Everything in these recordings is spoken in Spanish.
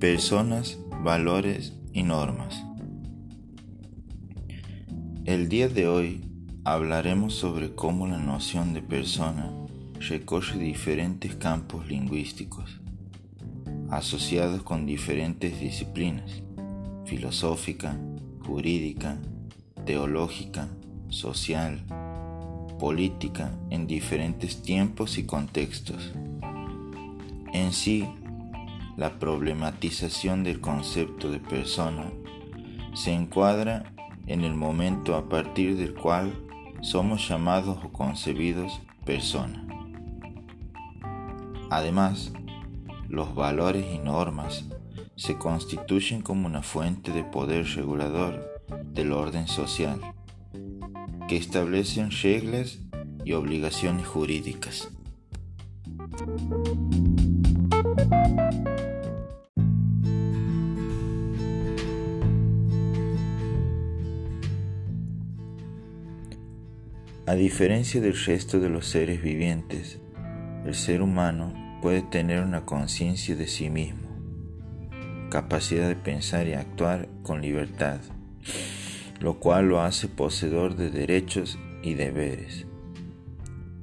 Personas, valores y normas. El día de hoy hablaremos sobre cómo la noción de persona recorre diferentes campos lingüísticos, asociados con diferentes disciplinas, filosófica, jurídica, teológica, social, política, en diferentes tiempos y contextos. En sí, la problematización del concepto de persona se encuadra en el momento a partir del cual somos llamados o concebidos persona. Además, los valores y normas se constituyen como una fuente de poder regulador del orden social, que establecen reglas y obligaciones jurídicas. A diferencia del resto de los seres vivientes, el ser humano puede tener una conciencia de sí mismo, capacidad de pensar y actuar con libertad, lo cual lo hace poseedor de derechos y deberes.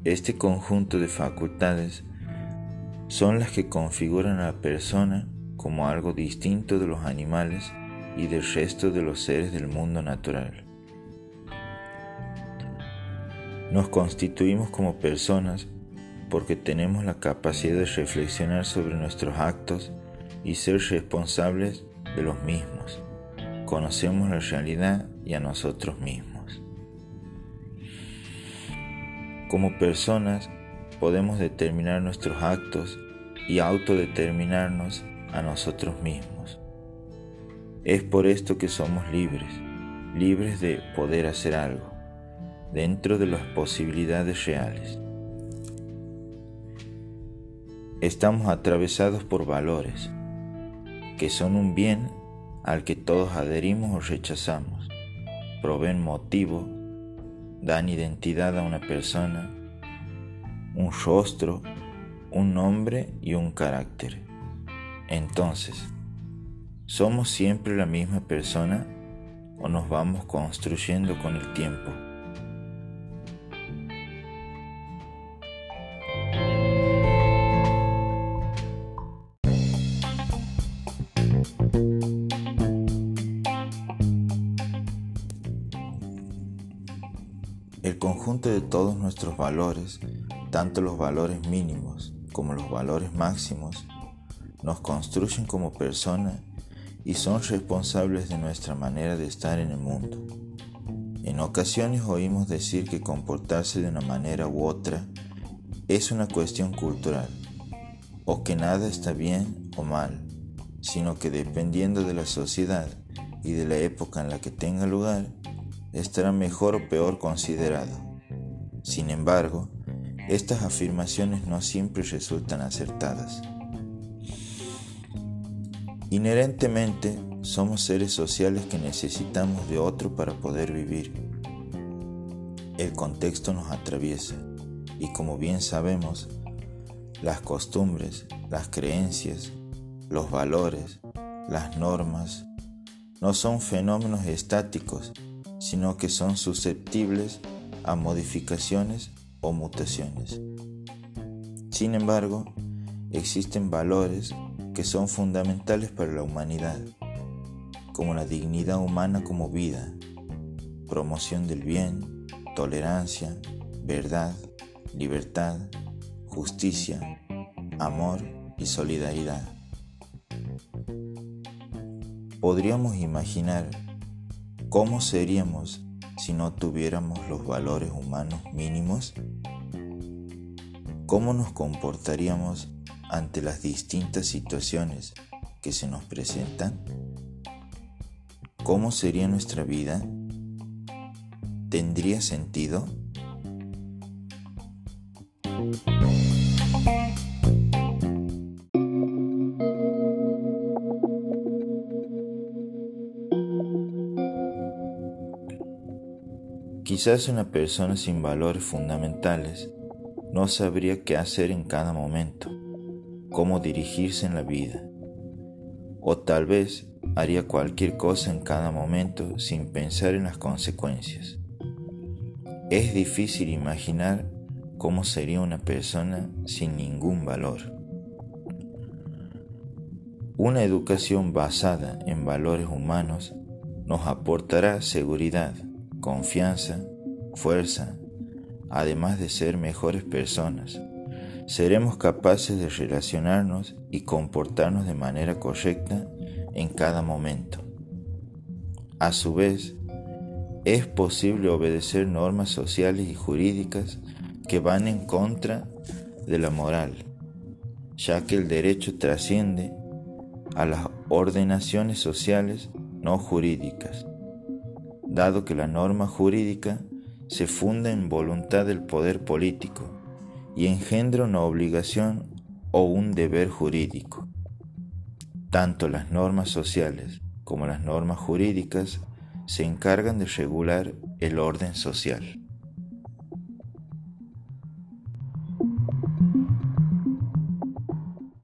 Este conjunto de facultades son las que configuran a la persona como algo distinto de los animales y del resto de los seres del mundo natural. Nos constituimos como personas porque tenemos la capacidad de reflexionar sobre nuestros actos y ser responsables de los mismos. Conocemos la realidad y a nosotros mismos. Como personas podemos determinar nuestros actos y autodeterminarnos a nosotros mismos. Es por esto que somos libres, libres de poder hacer algo, dentro de las posibilidades reales. Estamos atravesados por valores, que son un bien al que todos adherimos o rechazamos, proveen motivo, dan identidad a una persona, un rostro, un nombre y un carácter. Entonces, ¿somos siempre la misma persona o nos vamos construyendo con el tiempo? El conjunto de todos nuestros valores, tanto los valores mínimos como los valores máximos, nos construyen como persona y son responsables de nuestra manera de estar en el mundo. En ocasiones oímos decir que comportarse de una manera u otra es una cuestión cultural, o que nada está bien o mal, sino que dependiendo de la sociedad y de la época en la que tenga lugar, estará mejor o peor considerado. Sin embargo, estas afirmaciones no siempre resultan acertadas. Inherentemente, somos seres sociales que necesitamos de otro para poder vivir. El contexto nos atraviesa y como bien sabemos, las costumbres, las creencias, los valores, las normas, no son fenómenos estáticos, sino que son susceptibles a modificaciones o mutaciones. Sin embargo, existen valores que son fundamentales para la humanidad, como la dignidad humana como vida, promoción del bien, tolerancia, verdad, libertad, justicia, amor y solidaridad. Podríamos imaginar ¿Cómo seríamos si no tuviéramos los valores humanos mínimos? ¿Cómo nos comportaríamos ante las distintas situaciones que se nos presentan? ¿Cómo sería nuestra vida? ¿Tendría sentido? Quizás una persona sin valores fundamentales no sabría qué hacer en cada momento, cómo dirigirse en la vida, o tal vez haría cualquier cosa en cada momento sin pensar en las consecuencias. Es difícil imaginar cómo sería una persona sin ningún valor. Una educación basada en valores humanos nos aportará seguridad, confianza, fuerza, además de ser mejores personas. Seremos capaces de relacionarnos y comportarnos de manera correcta en cada momento. A su vez, es posible obedecer normas sociales y jurídicas que van en contra de la moral, ya que el derecho trasciende a las ordenaciones sociales no jurídicas, dado que la norma jurídica se funda en voluntad del poder político y engendra una obligación o un deber jurídico. Tanto las normas sociales como las normas jurídicas se encargan de regular el orden social.